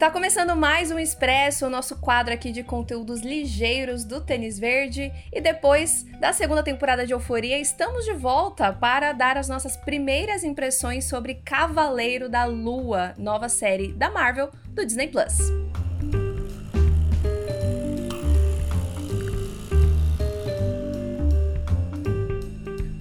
Tá começando mais um Expresso, o nosso quadro aqui de conteúdos ligeiros do Tênis Verde. E depois da segunda temporada de Euforia, estamos de volta para dar as nossas primeiras impressões sobre Cavaleiro da Lua, nova série da Marvel do Disney Plus.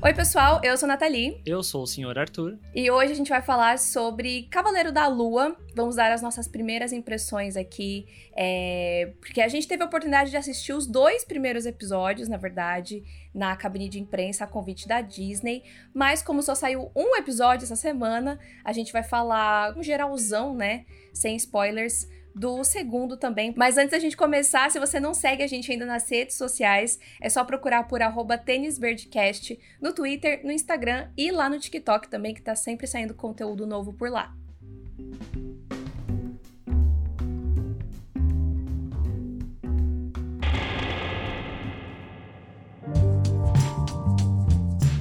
Oi, pessoal, eu sou a Nathalie. Eu sou o Sr. Arthur. E hoje a gente vai falar sobre Cavaleiro da Lua. Vamos dar as nossas primeiras impressões aqui, é... porque a gente teve a oportunidade de assistir os dois primeiros episódios, na verdade, na cabine de imprensa a convite da Disney. Mas como só saiu um episódio essa semana, a gente vai falar um geralzão, né? Sem spoilers do segundo também. Mas antes da gente começar, se você não segue a gente ainda nas redes sociais, é só procurar por tênisverdecast no Twitter, no Instagram e lá no TikTok também, que tá sempre saindo conteúdo novo por lá.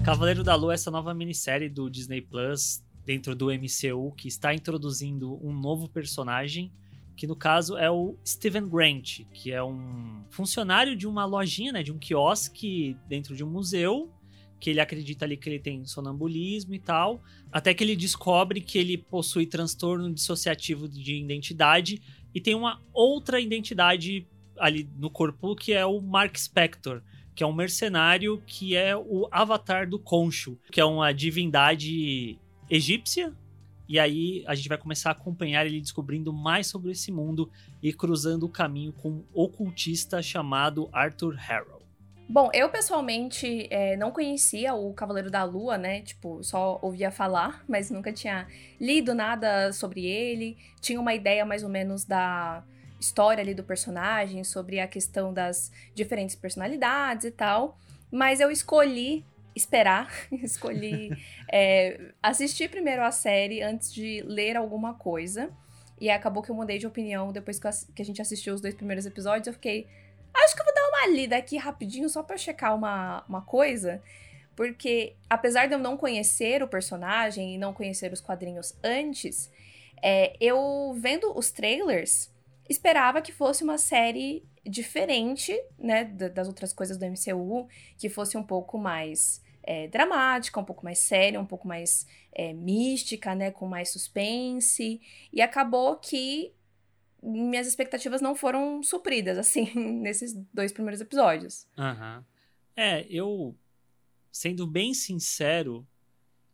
Cavaleiro da Lua, essa nova minissérie do Disney Plus dentro do MCU que está introduzindo um novo personagem que no caso é o Steven Grant, que é um funcionário de uma lojinha, né, de um quiosque dentro de um museu, que ele acredita ali que ele tem sonambulismo e tal, até que ele descobre que ele possui transtorno dissociativo de identidade e tem uma outra identidade ali no corpo que é o Mark Spector, que é um mercenário que é o avatar do Concho, que é uma divindade egípcia e aí a gente vai começar a acompanhar ele descobrindo mais sobre esse mundo e cruzando o caminho com um ocultista chamado Arthur Harrow. Bom, eu pessoalmente é, não conhecia o Cavaleiro da Lua, né? Tipo, só ouvia falar, mas nunca tinha lido nada sobre ele. Tinha uma ideia mais ou menos da história ali do personagem, sobre a questão das diferentes personalidades e tal. Mas eu escolhi esperar, escolhi é, assistir primeiro a série antes de ler alguma coisa. E acabou que eu mudei de opinião depois que a gente assistiu os dois primeiros episódios. Eu fiquei, acho que eu vou dar uma lida aqui rapidinho só pra checar uma, uma coisa. Porque, apesar de eu não conhecer o personagem e não conhecer os quadrinhos antes, é, eu vendo os trailers, esperava que fosse uma série diferente, né, das outras coisas do MCU, que fosse um pouco mais é, dramática, um pouco mais séria, um pouco mais é, mística, né, com mais suspense. E acabou que minhas expectativas não foram supridas, assim, nesses dois primeiros episódios. Uhum. É, eu, sendo bem sincero,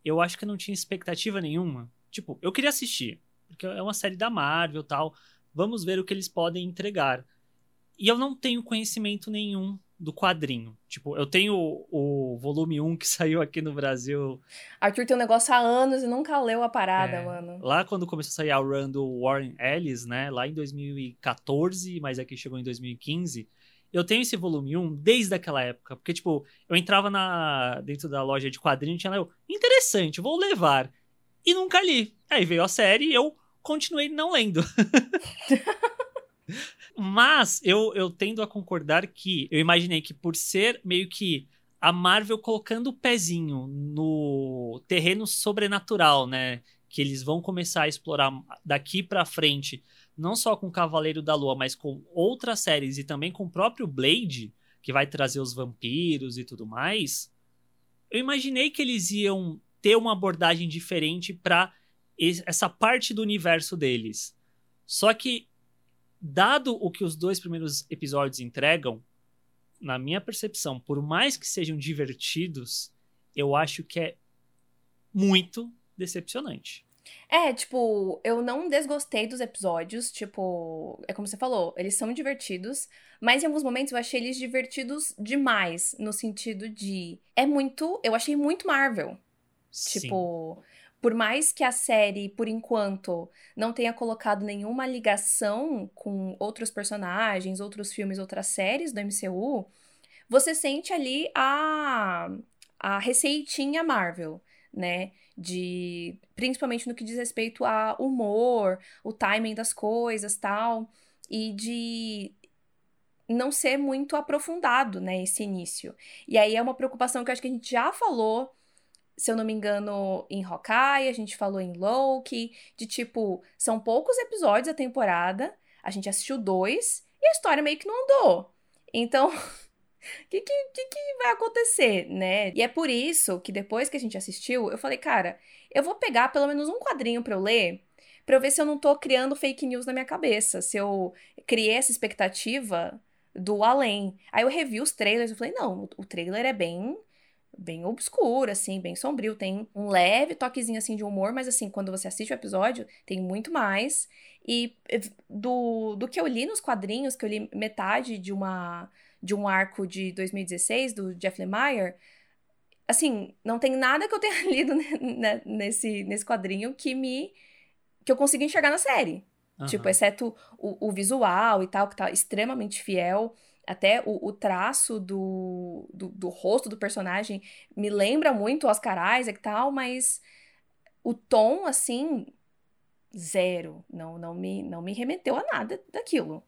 eu acho que eu não tinha expectativa nenhuma. Tipo, eu queria assistir, porque é uma série da Marvel tal. Vamos ver o que eles podem entregar. E eu não tenho conhecimento nenhum do quadrinho. Tipo, eu tenho o, o, volume 1 que saiu aqui no Brasil. Arthur tem um negócio há anos e nunca leu a parada, é, mano. Lá quando começou a sair a run do Warren Ellis, né? Lá em 2014, mas aqui chegou em 2015. Eu tenho esse volume 1 desde aquela época. Porque, tipo, eu entrava na dentro da loja de quadrinho e tinha lá, eu, interessante, vou levar. E nunca li. Aí veio a série e eu continuei não lendo. Mas eu, eu tendo a concordar que eu imaginei que por ser meio que a Marvel colocando o pezinho no terreno sobrenatural, né? Que eles vão começar a explorar daqui para frente, não só com Cavaleiro da Lua, mas com outras séries e também com o próprio Blade, que vai trazer os vampiros e tudo mais. Eu imaginei que eles iam ter uma abordagem diferente para essa parte do universo deles. Só que dado o que os dois primeiros episódios entregam, na minha percepção, por mais que sejam divertidos, eu acho que é muito decepcionante. É, tipo, eu não desgostei dos episódios, tipo, é como você falou, eles são divertidos, mas em alguns momentos eu achei eles divertidos demais, no sentido de é muito, eu achei muito Marvel. Sim. Tipo, por mais que a série, por enquanto, não tenha colocado nenhuma ligação com outros personagens, outros filmes, outras séries do MCU, você sente ali a, a receitinha Marvel, né? De principalmente no que diz respeito a humor, o timing das coisas, tal, e de não ser muito aprofundado, né, esse início. E aí é uma preocupação que eu acho que a gente já falou se eu não me engano, em Hawkeye, a gente falou em Loki, de tipo, são poucos episódios a temporada, a gente assistiu dois e a história meio que não andou. Então, o que, que, que, vai acontecer, né? E é por isso que depois que a gente assistiu, eu falei, cara, eu vou pegar pelo menos um quadrinho para eu ler, para eu ver se eu não tô criando fake news na minha cabeça, se eu criei essa expectativa do além. Aí eu revi os trailers e falei, não, o trailer é bem bem obscuro, assim, bem sombrio. Tem um leve toquezinho, assim, de humor, mas, assim, quando você assiste o episódio, tem muito mais. E eh, do, do que eu li nos quadrinhos, que eu li metade de uma de um arco de 2016, do Jeff Lemire, assim, não tem nada que eu tenha lido nesse, nesse quadrinho que me... que eu consiga enxergar na série. Uhum. Tipo, exceto o, o visual e tal, que tá extremamente fiel até o, o traço do, do, do, rosto do personagem me lembra muito Oscar Isaac e tal, mas o tom, assim, zero. Não, não, me, não me remeteu a nada daquilo.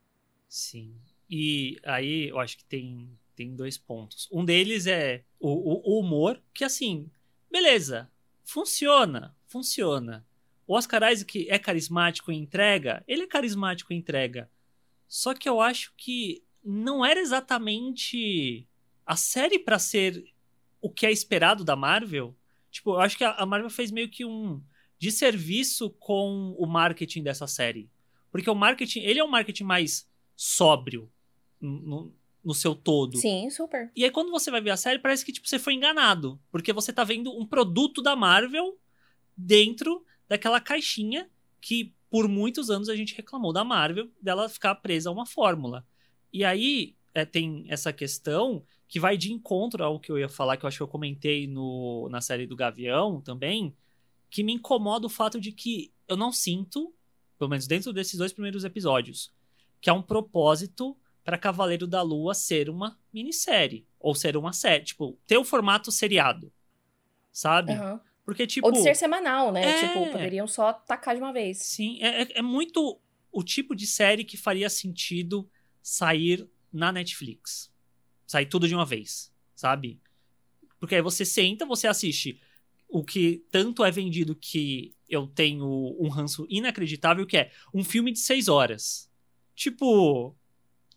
Sim. E aí eu acho que tem, tem dois pontos. Um deles é o, o, o humor, que assim, beleza, funciona, funciona. O Oscar Isaac é carismático em entrega? Ele é carismático em entrega. Só que eu acho que não era exatamente a série para ser o que é esperado da Marvel. Tipo, eu acho que a Marvel fez meio que um desserviço com o marketing dessa série. Porque o marketing, ele é um marketing mais sóbrio no, no seu todo. Sim, super. E aí quando você vai ver a série, parece que tipo, você foi enganado. Porque você tá vendo um produto da Marvel dentro daquela caixinha que por muitos anos a gente reclamou da Marvel dela ficar presa a uma fórmula. E aí é, tem essa questão que vai de encontro ao que eu ia falar, que eu acho que eu comentei no, na série do Gavião também, que me incomoda o fato de que eu não sinto, pelo menos dentro desses dois primeiros episódios, que há um propósito para Cavaleiro da Lua ser uma minissérie. Ou ser uma série. Tipo, ter o formato seriado. Sabe? Uhum. Porque, tipo. Ou de ser semanal, né? É... Tipo, poderiam só tacar de uma vez. Sim, é, é, é muito o tipo de série que faria sentido sair na Netflix. Sair tudo de uma vez, sabe? Porque aí você senta, você assiste o que tanto é vendido que eu tenho um ranço inacreditável, que é um filme de seis horas. Tipo.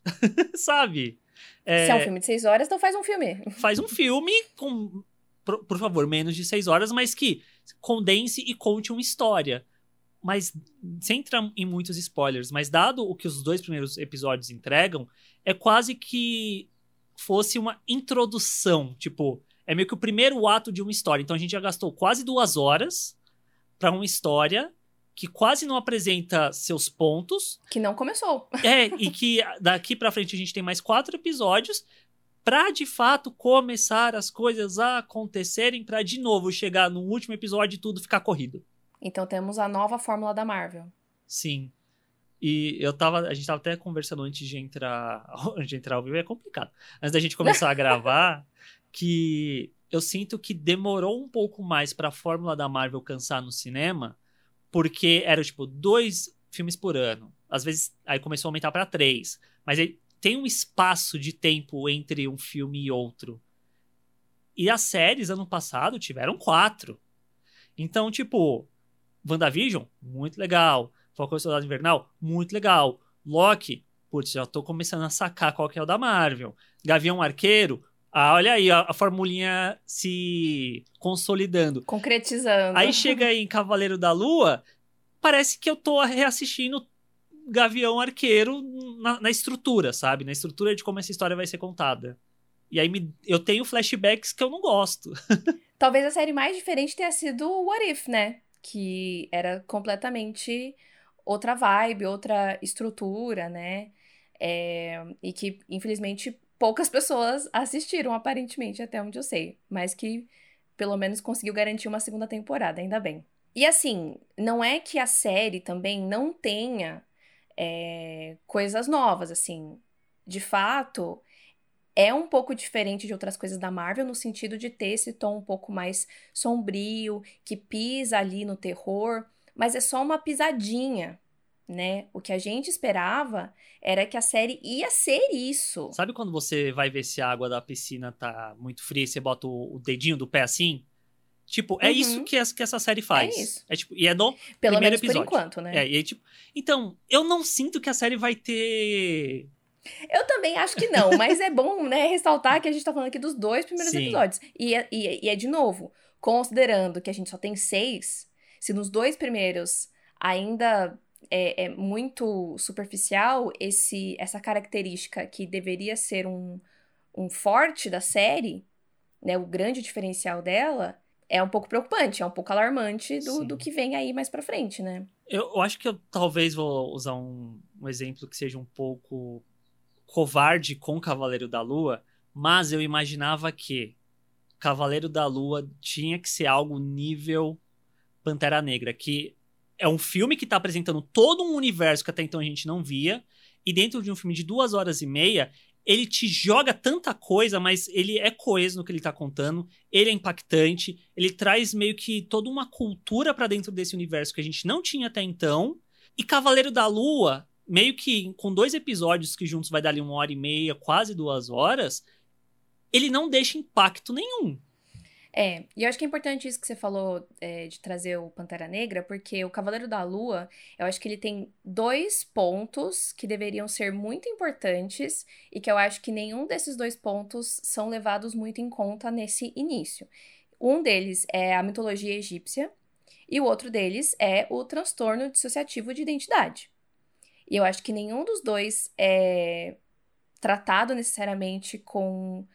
sabe? É... Se é um filme de seis horas, então faz um filme. Faz um filme com, por, por favor, menos de seis horas, mas que condense e conte uma história mas sem entrar em muitos spoilers, mas dado o que os dois primeiros episódios entregam, é quase que fosse uma introdução, tipo, é meio que o primeiro ato de uma história. Então a gente já gastou quase duas horas para uma história que quase não apresenta seus pontos. Que não começou. É, e que daqui para frente a gente tem mais quatro episódios para de fato começar as coisas a acontecerem, para de novo chegar no último episódio e tudo ficar corrido. Então temos a nova fórmula da Marvel. Sim. E eu tava. A gente tava até conversando antes de entrar. Antes de entrar ao vivo, é complicado. Antes da gente começar a gravar, que eu sinto que demorou um pouco mais para a fórmula da Marvel cansar no cinema, porque era tipo dois filmes por ano. Às vezes aí começou a aumentar para três. Mas aí tem um espaço de tempo entre um filme e outro. E as séries ano passado tiveram quatro. Então, tipo, WandaVision, muito legal. Falcão e Soldado Invernal, muito legal. Loki, putz, já tô começando a sacar qual que é o da Marvel. Gavião Arqueiro, ah, olha aí, a, a formulinha se consolidando. Concretizando. Aí chega aí em Cavaleiro da Lua, parece que eu tô reassistindo Gavião Arqueiro na, na, estrutura, sabe? Na estrutura de como essa história vai ser contada. E aí me, eu tenho flashbacks que eu não gosto. Talvez a série mais diferente tenha sido o What If, né? Que era completamente outra vibe, outra estrutura, né? É, e que, infelizmente, poucas pessoas assistiram, aparentemente, até onde eu sei. Mas que, pelo menos, conseguiu garantir uma segunda temporada, ainda bem. E assim, não é que a série também não tenha é, coisas novas, assim. De fato, é um pouco diferente de outras coisas da Marvel no sentido de ter esse tom um pouco mais sombrio, que pisa ali no terror, mas é só uma pisadinha, né? O que a gente esperava era que a série ia ser isso. Sabe quando você vai ver se a água da piscina tá muito fria e você bota o dedinho do pé assim? Tipo, é Uhum. isso que essa, que essa série faz. É isso. É, tipo, e é no Pelo primeiro menos episódio. por enquanto, né? É, e tipo, então, eu não sinto que a série vai ter. Eu também acho que não, mas é bom, né, ressaltar que a gente tá falando aqui dos dois primeiros Sim. episódios. E é, e, é- e é de novo, considerando que a gente só tem seis, se nos dois primeiros ainda é, é muito superficial esse, essa característica que deveria ser um, um forte da série, né, o grande diferencial dela, é um pouco preocupante, é um pouco alarmante do, Sim. do que vem aí mais pra frente, né? Eu, eu acho que eu talvez vou usar um, um exemplo que seja um pouco covarde com Cavaleiro da Lua, mas eu imaginava que Cavaleiro da Lua tinha que ser algo nível Pantera Negra, que é um filme que tá apresentando todo um universo que até então a gente não via, e dentro de um filme de duas horas e meia, ele te joga tanta coisa, mas ele é coeso no que ele tá contando, ele é impactante, ele traz meio que toda uma cultura pra dentro desse universo que a gente não tinha até então. E Cavaleiro da Lua, meio que com dois episódios que juntos vai dar ali uma hora e meia, quase duas horas, ele não deixa impacto nenhum. É, e eu acho que é importante isso que você falou é, de trazer o Pantera Negra, porque o Cavaleiro da Lua, eu acho que ele tem dois pontos que deveriam ser muito importantes e que eu acho que nenhum desses dois pontos são levados muito em conta nesse início. Um deles é a mitologia egípcia e o outro deles é o transtorno dissociativo de identidade. E eu acho que nenhum dos dois é tratado necessariamente com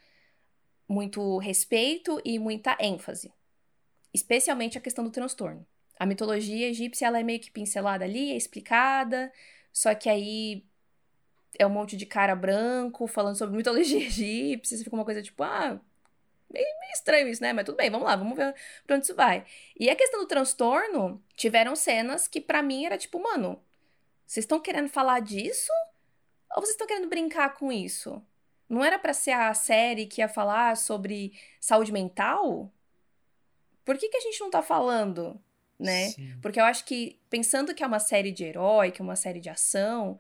muito respeito e muita ênfase. Especialmente a questão do transtorno. A mitologia egípcia ela é meio que pincelada ali, é explicada, só que aí é um monte de cara branco falando sobre mitologia egípcia, fica uma coisa tipo, ah, meio, meio estranho isso, né? Mas tudo bem, vamos lá, vamos ver pra onde isso vai. E a questão do transtorno, tiveram cenas que pra mim era tipo, mano, vocês estão querendo falar disso? Ou vocês estão querendo brincar com isso? Não era pra ser a série que ia falar sobre saúde mental? Por que, que a gente não tá falando, né? Sim. Porque eu acho que, pensando que é uma série de herói, que é uma série de ação,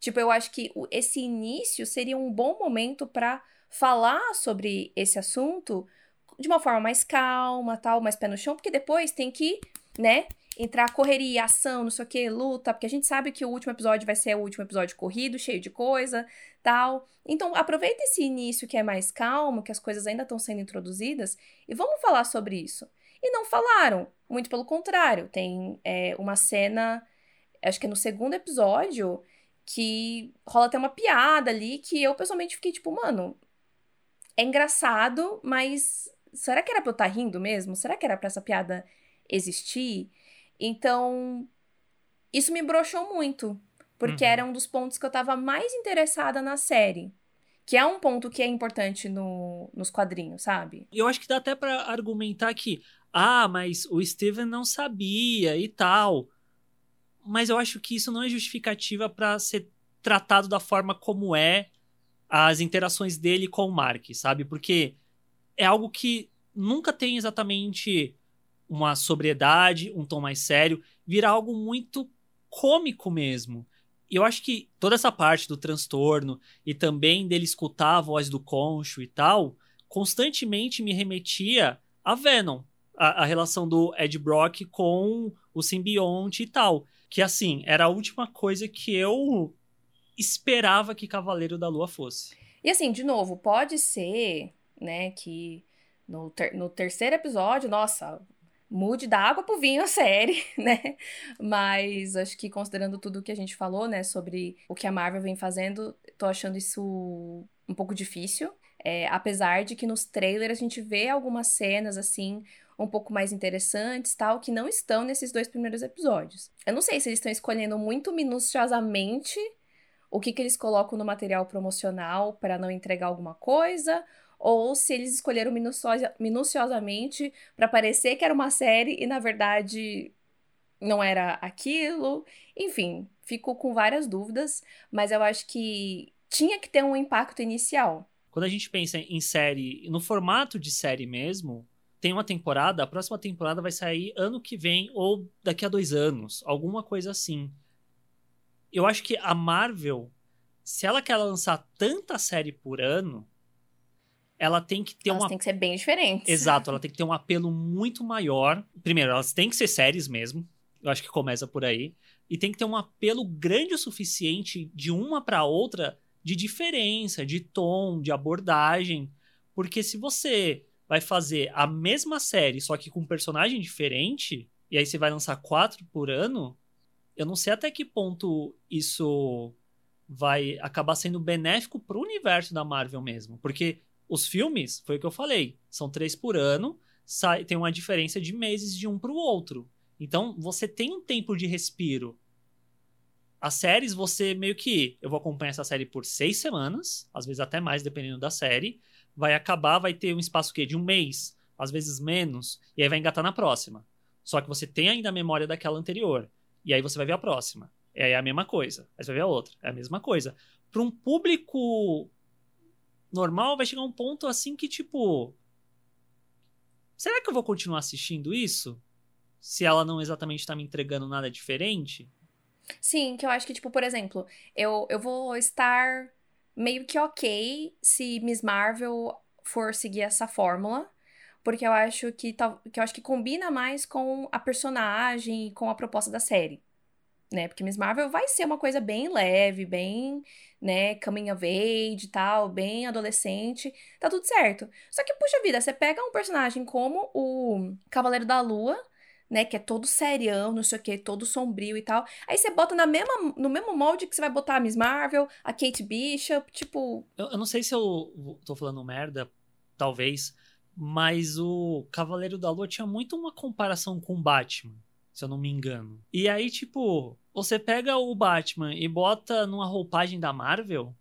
tipo, eu acho que esse início seria um bom momento pra falar sobre esse assunto de uma forma mais calma, tal, mais pé no chão, porque depois tem que, né, entrar correria, ação, não sei o que, luta, porque a gente sabe que o último episódio vai ser o último episódio corrido, cheio de coisa, tal. Então, aproveita esse início que é mais calmo, que as coisas ainda estão sendo introduzidas, e vamos falar sobre isso. E não falaram, muito pelo contrário. Tem é, uma cena, acho que é no segundo episódio, que rola até uma piada ali que eu pessoalmente fiquei tipo, mano, é engraçado, mas será que era pra eu estar rindo mesmo? Será que era pra essa piada existir? Então, isso me broxou muito, porque Uhum. era um dos pontos que eu tava mais interessada na série. Que é um ponto que é importante no, nos quadrinhos, sabe? Eu acho que dá até pra argumentar que, ah, mas o Steven não sabia e tal. Mas eu acho que isso não é justificativa pra ser tratado da forma como é as interações dele com o Mark, sabe? Porque é algo que nunca tem exatamente uma sobriedade, um tom mais sério, vira algo muito cômico mesmo. E eu acho que toda essa parte do transtorno e também dele escutar a voz do Concho e tal, constantemente me remetia a Venom, a, a relação do Ed Brock com o simbionte e tal. Que assim, era a última coisa que eu esperava que Cavaleiro da Lua fosse. E assim, de novo, pode ser, né, que no, ter- no terceiro episódio, nossa, mude da água pro vinho a série, né? Mas acho que considerando tudo que a gente falou, né, sobre o que a Marvel vem fazendo, tô achando isso um pouco difícil. É, apesar de que nos trailers a gente vê algumas cenas, assim, um pouco mais interessantes, tal, que não estão nesses dois primeiros episódios. Eu não sei se eles estão escolhendo muito minuciosamente o que, que eles colocam no material promocional para não entregar alguma coisa, ou se eles escolheram minuciosa- minuciosamente para parecer que era uma série e na verdade não era aquilo. Enfim, fico com várias dúvidas, mas eu acho que tinha que ter um impacto inicial. Quando a gente pensa em série, no formato de série mesmo, tem uma temporada, a próxima temporada vai sair ano que vem ou daqui a dois anos, alguma coisa assim. Eu acho que a Marvel, se ela quer lançar tanta série por ano, ela tem que ter elas uma. têm que ser bem diferentes. Exato, ela tem que ter um apelo muito maior. Primeiro, elas têm que ser séries mesmo. Eu acho que começa por aí. E tem que ter um apelo grande o suficiente de uma para outra de diferença, de tom, de abordagem. Porque se você vai fazer a mesma série, só que com um personagem diferente, e aí você vai lançar quatro por ano, eu não sei até que ponto isso vai acabar sendo benéfico pro universo da Marvel mesmo. Porque os filmes, foi o que eu falei, são três por ano, sai, tem uma diferença de meses de um pro outro. Então você tem um tempo de respiro. As séries, você meio que. Eu vou acompanhar essa série por seis semanas, às vezes até mais, dependendo da série. Vai acabar, vai ter um espaço que de um mês, às vezes menos, e aí vai engatar na próxima. Só que você tem ainda a memória daquela anterior. E aí você vai ver a próxima. E aí é a mesma coisa. Aí você vai ver a outra. É a mesma coisa. Para um público normal, vai chegar um ponto assim que, tipo. Será que eu vou continuar assistindo isso? Se ela não exatamente está me entregando nada diferente? Sim, que eu acho que, tipo, por exemplo, eu, eu vou estar meio que ok se Miss Marvel for seguir essa fórmula. Porque eu acho que, que eu acho que combina mais com a personagem e com a proposta da série. Né? Porque Miss Marvel vai ser uma coisa bem leve, bem, né, coming of age e tal, bem adolescente, tá tudo certo. Só que, puxa vida, você pega um personagem como o Cavaleiro da Lua, né, que é todo serião, não sei o que, todo sombrio e tal. Aí você bota na mesma, no mesmo molde que você vai botar a Miss Marvel, a Kate Bishop, tipo... Eu, eu não sei se eu tô falando merda, talvez, mas o Cavaleiro da Lua tinha muito uma comparação com Batman, se eu não me engano. E aí, tipo, você pega o Batman e bota numa roupagem da Marvel.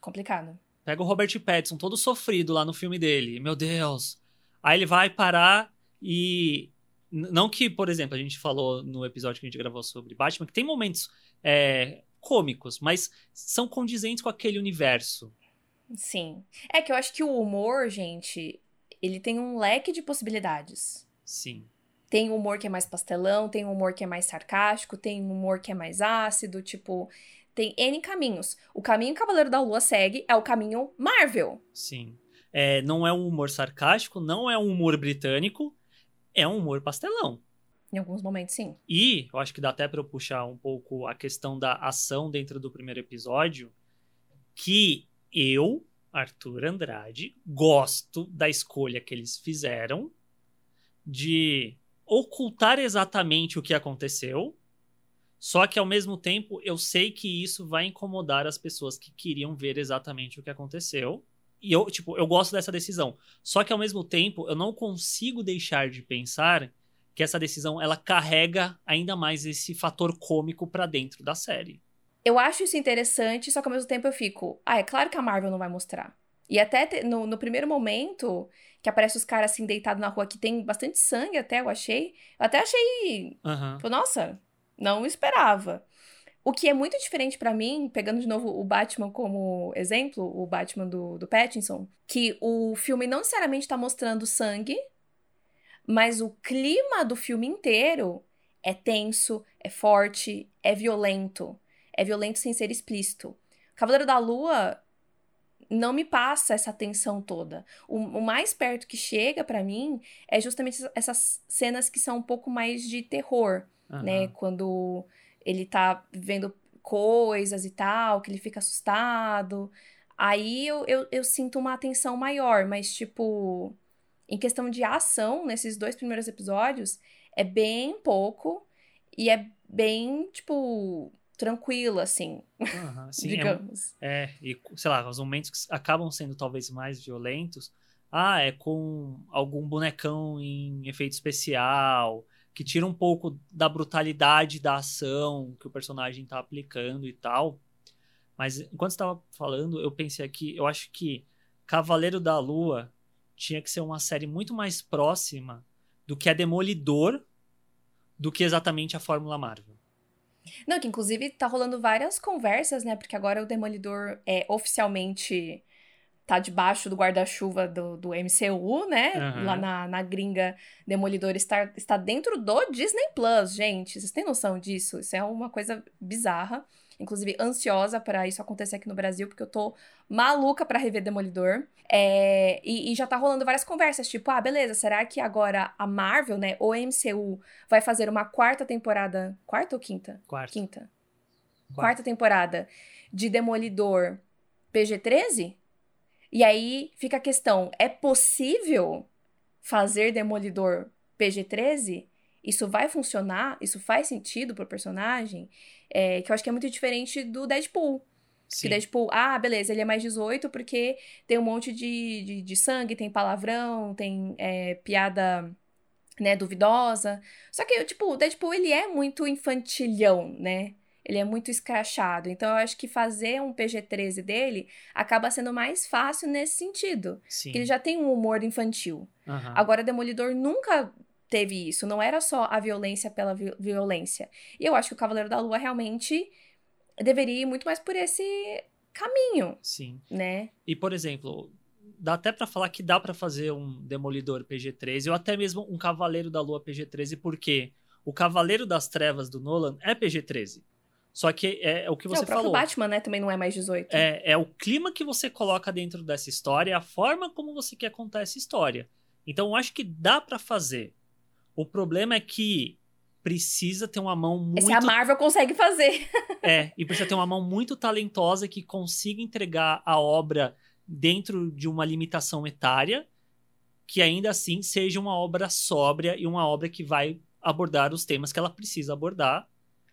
Complicado. Pega o Robert Pattinson todo sofrido lá no filme dele. Meu Deus. Aí ele vai parar e. Não que, por exemplo, a gente falou no episódio que a gente gravou sobre Batman, que tem momentos é, cômicos, mas são condizentes com aquele universo. Sim. É que eu acho que o humor, gente, ele tem um leque de possibilidades. Sim. Tem humor que é mais pastelão, tem humor que é mais sarcástico, tem humor que é mais ácido, tipo, tem N caminhos. O caminho Cavaleiro da Lua segue é o caminho Marvel. Sim. É, não é um humor sarcástico, não é um humor britânico, é um humor pastelão. Em alguns momentos, sim. E eu acho que dá até para eu puxar um pouco a questão da ação dentro do primeiro episódio, que eu Arthur Andrade, gosto da escolha que eles fizeram de ocultar exatamente o que aconteceu, só que ao mesmo tempo eu sei que isso vai incomodar as pessoas que queriam ver exatamente o que aconteceu. E eu, tipo, eu gosto dessa decisão. Só que ao mesmo tempo eu não consigo deixar de pensar que essa decisão ela carrega ainda mais esse fator cômico para dentro da série. Eu acho isso interessante, só que ao mesmo tempo eu fico, ah, é claro que a Marvel não vai mostrar. E até no, no, primeiro momento, que aparece os caras assim deitados na rua, que tem bastante sangue até, eu achei. Eu até achei. Uhum. Nossa, não esperava. O que é muito diferente para mim, pegando de novo o Batman como exemplo, o Batman do, do Pattinson, que o filme não necessariamente tá mostrando sangue, mas o clima do filme inteiro é tenso, é forte, é violento é violento sem ser explícito. Cavaleiro da Lua não me passa essa tensão toda. O, o mais perto que chega para mim é justamente essas cenas que são um pouco mais de terror, uhum. né? Quando ele tá vendo coisas e tal, que ele fica assustado. Aí eu, eu, eu sinto uma atenção maior, mas, tipo, em questão de ação, nesses dois primeiros episódios, é bem pouco e é bem, tipo, tranquila, assim, uhum, sim, digamos. É, é, e sei lá, os momentos que acabam sendo talvez mais violentos, ah, é com algum bonecão em efeito especial, que tira um pouco da brutalidade da ação que o personagem tá aplicando e tal. Mas enquanto estava falando, eu pensei aqui, eu acho que Cavaleiro da Lua tinha que ser uma série muito mais próxima do que a Demolidor do que exatamente a Fórmula Marvel. Não, que inclusive tá rolando várias conversas, né? Porque agora o Demolidor é oficialmente tá debaixo do guarda-chuva do, do MCU, né? Uhum. Lá na, na gringa, Demolidor está, está dentro do Disney Plus, gente. Vocês têm noção disso? Isso é uma coisa bizarra. Inclusive ansiosa para isso acontecer aqui no Brasil, porque eu tô maluca para rever Demolidor. É, e, e, já tá rolando várias conversas, tipo, ah, beleza, será que agora a Marvel, né, ou MCU, vai fazer uma quarta temporada. Quarta ou quinta? Quarta. Quinta. Quarta, quarta temporada de Demolidor PG-13? E aí fica a questão: é possível fazer Demolidor PG-13? Isso vai funcionar? Isso faz sentido pro personagem? É, que eu acho que é muito diferente do Deadpool. Sim. Que Deadpool, ah, beleza, ele é mais 18 porque tem um monte de, de, de sangue, tem palavrão, tem é, piada né, duvidosa. Só que, tipo, o Deadpool, ele é muito infantilhão, né? Ele é muito escrachado. Então, eu acho que fazer um PG-13 dele acaba sendo mais fácil nesse sentido. Sim. Que ele já tem um humor infantil. Uhum. Agora, Demolidor nunca teve isso. Não era só a violência pela vi violência. E eu acho que o Cavaleiro da Lua realmente deveria ir muito mais por esse caminho. Sim. Né? E, por exemplo, dá até para falar que dá para fazer um Demolidor PG-13 ou até mesmo um Cavaleiro da Lua PG-13, porque o Cavaleiro das Trevas do Nolan é PG-13. Só que é, é o que você é, o falou. O Batman, né, também não é mais 18. É, é o clima que você coloca dentro dessa história, a forma como você quer contar essa história. Então, eu acho que dá para fazer. O problema é que precisa ter uma mão muito. Esse a Marvel consegue fazer. é, e precisa ter uma mão muito talentosa que consiga entregar a obra dentro de uma limitação etária, que ainda assim seja uma obra sóbria e uma obra que vai abordar os temas que ela precisa abordar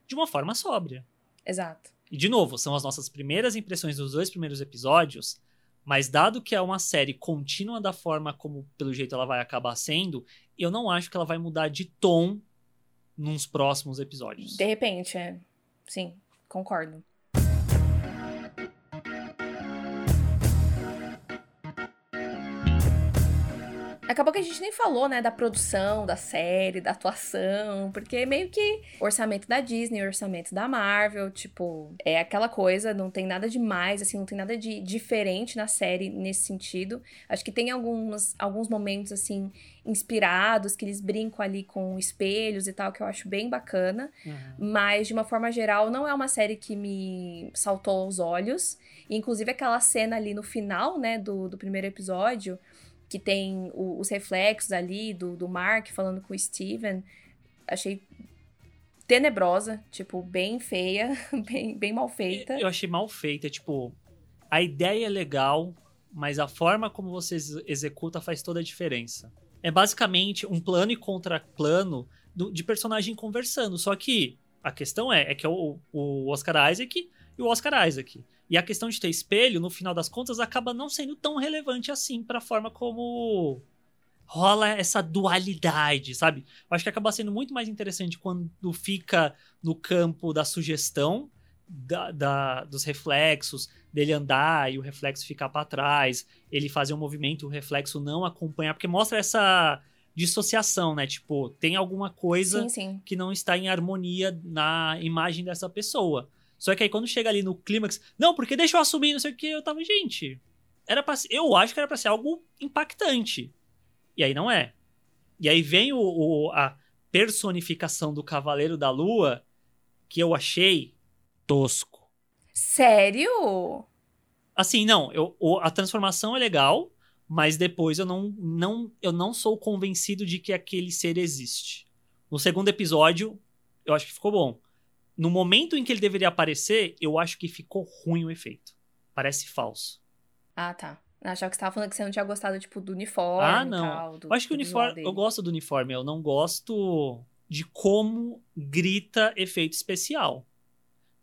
de uma forma sóbria. Exato. E, de novo, são as nossas primeiras impressões dos dois primeiros episódios, mas dado que é uma série contínua da forma como, pelo jeito, ela vai acabar sendo, eu não acho que ela vai mudar de tom nos próximos episódios. De repente, é. Sim, concordo. Acabou que a gente nem falou, né, da produção, da série, da atuação, porque meio que orçamento da Disney, orçamento da Marvel, tipo, é aquela coisa, não tem nada demais, assim, não tem nada de diferente na série nesse sentido. Acho que tem alguns, alguns momentos, assim, inspirados, que eles brincam ali com espelhos e tal, que eu acho bem bacana. Uhum. Mas, de uma forma geral, não é uma série que me saltou aos olhos. E, inclusive, aquela cena ali no final, né, do, do primeiro episódio que tem o, os reflexos ali do, do Mark falando com o Steven. Achei tenebrosa, tipo, bem feia, bem, bem mal feita. Eu achei mal feita, tipo, a ideia é legal, mas a forma como você executa faz toda a diferença. É basicamente um plano e contraplano de personagem conversando, só que a questão é, é que é o, o Oscar Isaac e o Oscar Isaac. E a questão de ter espelho, no final das contas, acaba não sendo tão relevante assim para a forma como rola essa dualidade, sabe? Eu acho que acaba sendo muito mais interessante quando fica no campo da sugestão, da, da, dos reflexos, dele andar e o reflexo ficar para trás, ele fazer um movimento, o reflexo não acompanhar, porque mostra essa dissociação, né? Tipo, tem alguma coisa sim, sim. que não está em harmonia na imagem dessa pessoa. Só que aí quando chega ali no clímax, não, porque deixa eu assumir, não sei o que, eu tava, gente, era pra, eu acho que era pra ser algo impactante. E aí não é. E aí vem o, o a personificação do Cavaleiro da Lua, que eu achei tosco. Sério? Assim, não, eu, a transformação é legal, mas depois eu não, não, eu não sou convencido de que aquele ser existe. No segundo episódio, eu acho que ficou bom no momento em que ele deveria aparecer, eu acho que ficou ruim o efeito. Parece falso. Ah, tá. Achava que você tava falando que você não tinha gostado, tipo, do uniforme ah, não. Tal, do, eu acho que o uniforme. Eu gosto do uniforme, eu não gosto de como grita efeito especial.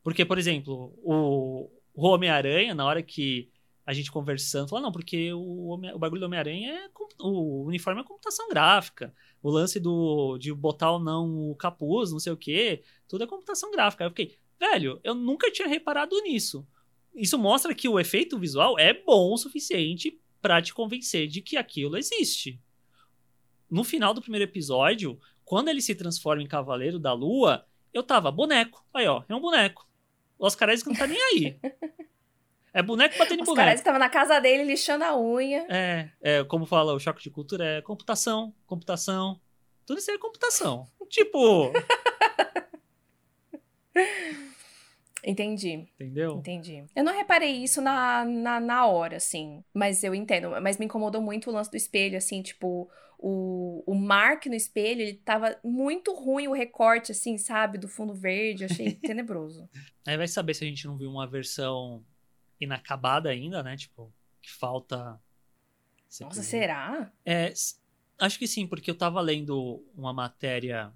Porque, por exemplo, o, o Homem-Aranha, na hora que a gente conversando, falou, não, porque o, o bagulho do Homem-Aranha é. O uniforme é computação gráfica o lance do de botar ou não o capuz, não sei o que, tudo é computação gráfica. Eu fiquei, velho, eu nunca tinha reparado nisso. Isso mostra que o efeito visual é bom o suficiente para te convencer de que aquilo existe. No final do primeiro episódio, quando ele se transforma em Cavaleiro da Lua, eu tava, boneco. Aí, ó, é um boneco. O Oscar Isaac não tá nem aí. É boneco batendo em boneco. Os caras estavam na casa dele lixando a unha. É, é, como fala o choque de cultura, é computação, computação. Tudo isso é computação. tipo. Entendi. Entendeu? Entendi. Eu não reparei isso na, na, na hora, assim. Mas eu entendo. Mas me incomodou muito o lance do espelho, assim, tipo, o, o Mark no espelho, ele tava muito ruim o recorte, assim, sabe? Do fundo verde. Achei tenebroso. Aí vai saber se a gente não viu uma versão inacabada ainda, né? Tipo, que falta. Nossa, será? É, acho que sim, porque eu tava lendo uma matéria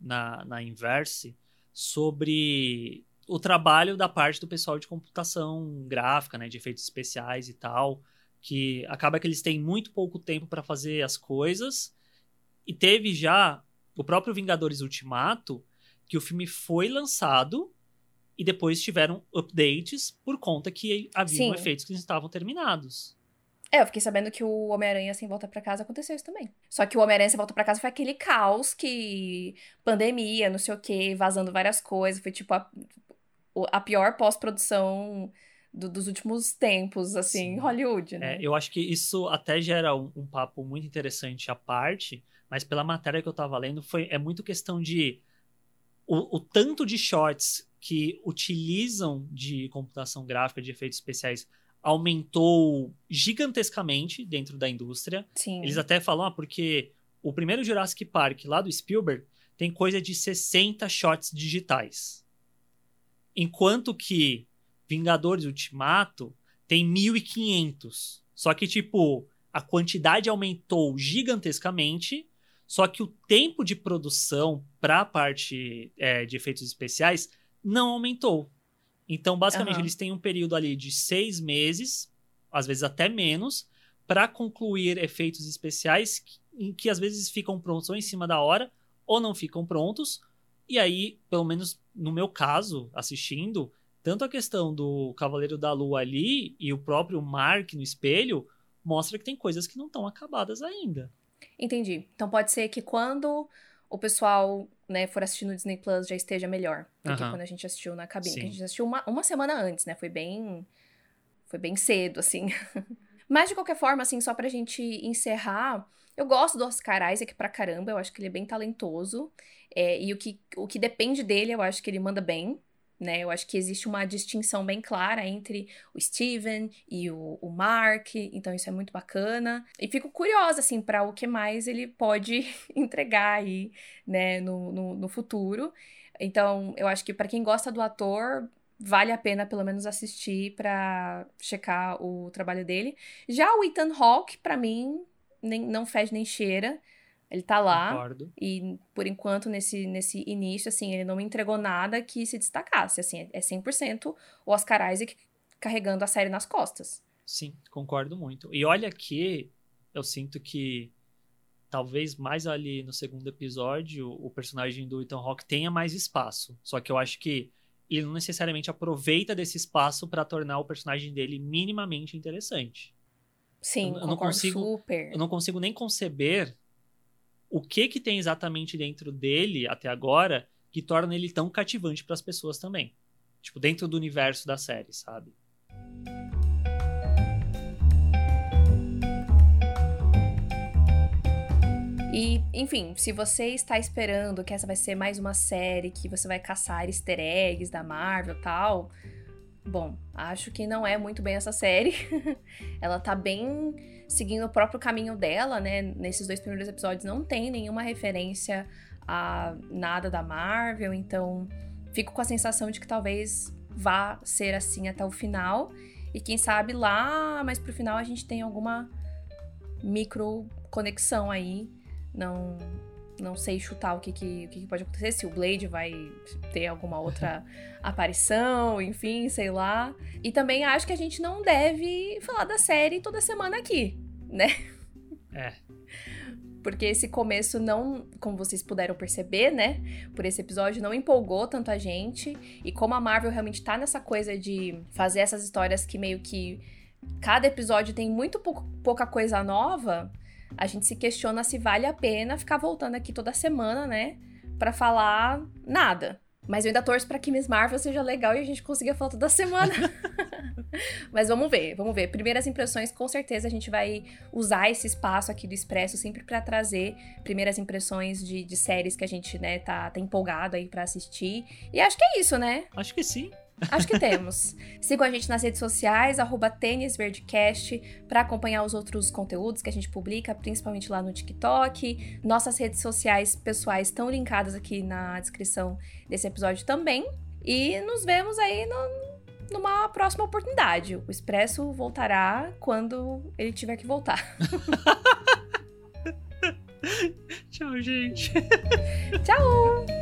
na, na Inverse sobre o trabalho da parte do pessoal de computação gráfica, né, de efeitos especiais e tal, que acaba que eles têm muito pouco tempo para fazer as coisas. E teve já o próprio Vingadores Ultimato, que o filme foi lançado e depois tiveram updates por conta que haviam efeitos que estavam terminados. É, eu fiquei sabendo que o Homem-Aranha Sem Volta para Casa aconteceu isso também. Só que o Homem-Aranha Sem Volta para Casa foi aquele caos que. pandemia, não sei o quê, vazando várias coisas. Foi tipo a, a pior pós-produção do, dos últimos tempos, assim, em Hollywood, né? É, eu acho que isso até gera um, um, papo muito interessante à parte, mas pela matéria que eu tava lendo, foi, é muito questão de. O, o tanto de shorts que utilizam de computação gráfica, de efeitos especiais aumentou gigantescamente dentro da indústria. Sim. Eles até falam, ah, porque o primeiro Jurassic Park lá do Spielberg tem coisa de 60 shots digitais. Enquanto que Vingadores Ultimato tem 1500. Só que, tipo, a quantidade aumentou gigantescamente, só que o tempo de produção para a parte é, de efeitos especiais não aumentou. Então, basicamente, uhum. eles têm um período ali de seis meses, às vezes até menos, para concluir efeitos especiais que, que, às vezes ficam prontos ou em cima da hora ou não ficam prontos. E aí, pelo menos no meu caso, assistindo, tanto a questão do Cavaleiro da Lua ali e o próprio Mark no espelho mostra que tem coisas que não estão acabadas ainda. Entendi. Então pode ser que quando o pessoal né, for assistir no Disney Plus já esteja melhor do que quando a gente assistiu na cabine. a gente assistiu uma, uma semana antes, né? Foi bem. Foi bem cedo, assim. Mas de qualquer forma, assim, só pra gente encerrar, eu gosto do Oscar Isaac pra caramba, eu acho que ele é bem talentoso. É, e o que, o que depende dele, eu acho que ele manda bem né? Eu acho que existe uma distinção bem clara entre o Steven e o, o Mark, então isso é muito bacana. E fico curiosa, assim, para o que mais ele pode entregar aí, né, no, no, no futuro. Então, eu acho que para quem gosta do ator, vale a pena pelo menos assistir para checar o trabalho dele. Já o Ethan Hawke, para mim, nem, não fede nem cheira. Ele tá lá. Concordo. E, por enquanto, nesse, nesse início, assim, ele não me entregou nada que se destacasse. Assim, é 100% o Oscar Isaac carregando a série nas costas. Sim, concordo muito. E olha que eu sinto que talvez mais ali no segundo episódio o personagem do Ethan Hawke tenha mais espaço. Só que eu acho que ele não necessariamente aproveita desse espaço para tornar o personagem dele minimamente interessante. Sim, eu, eu não consigo, super. Eu não consigo nem conceber o que que tem exatamente dentro dele até agora que torna ele tão cativante para as pessoas também. Tipo, dentro do universo da série, sabe? E, enfim, se você está esperando que essa vai ser mais uma série que você vai caçar easter eggs da Marvel e tal, bom, acho que não é muito bem essa série. Ela tá bem seguindo o próprio caminho dela, né? Nesses dois primeiros episódios não tem nenhuma referência a nada da Marvel, então fico com a sensação de que talvez vá ser assim até o final. E quem sabe lá, mas pro final a gente tem alguma micro conexão aí. Não não sei chutar o que, que, o que, pode acontecer, se o Blade vai ter alguma outra aparição, enfim, sei lá. E também acho que a gente não deve falar da série toda semana aqui, né? É. Porque esse começo não, como vocês puderam perceber, né? Por esse episódio, não empolgou tanto a gente. E como a Marvel realmente tá nessa coisa de fazer essas histórias que meio que cada episódio tem muito pouca coisa nova, a gente se questiona se vale a pena ficar voltando aqui toda semana, né? Pra falar nada. Mas eu ainda torço pra que Miss Marvel seja legal e a gente consiga falar toda semana. Mas vamos ver, vamos ver. Primeiras impressões, com certeza a gente vai usar esse espaço aqui do Expresso sempre para trazer primeiras impressões de, de, séries que a gente, né, tá, tá empolgado aí para assistir. E acho que é isso, né? Acho que sim. Acho que temos. Sigam a gente nas redes sociais, arroba tênisverdecast, para acompanhar os outros conteúdos que a gente publica, principalmente lá no TikTok. Nossas redes sociais pessoais estão linkadas aqui na descrição desse episódio também. E nos vemos aí no, numa próxima oportunidade. O Expresso voltará quando ele tiver que voltar. Tchau, gente. Tchau!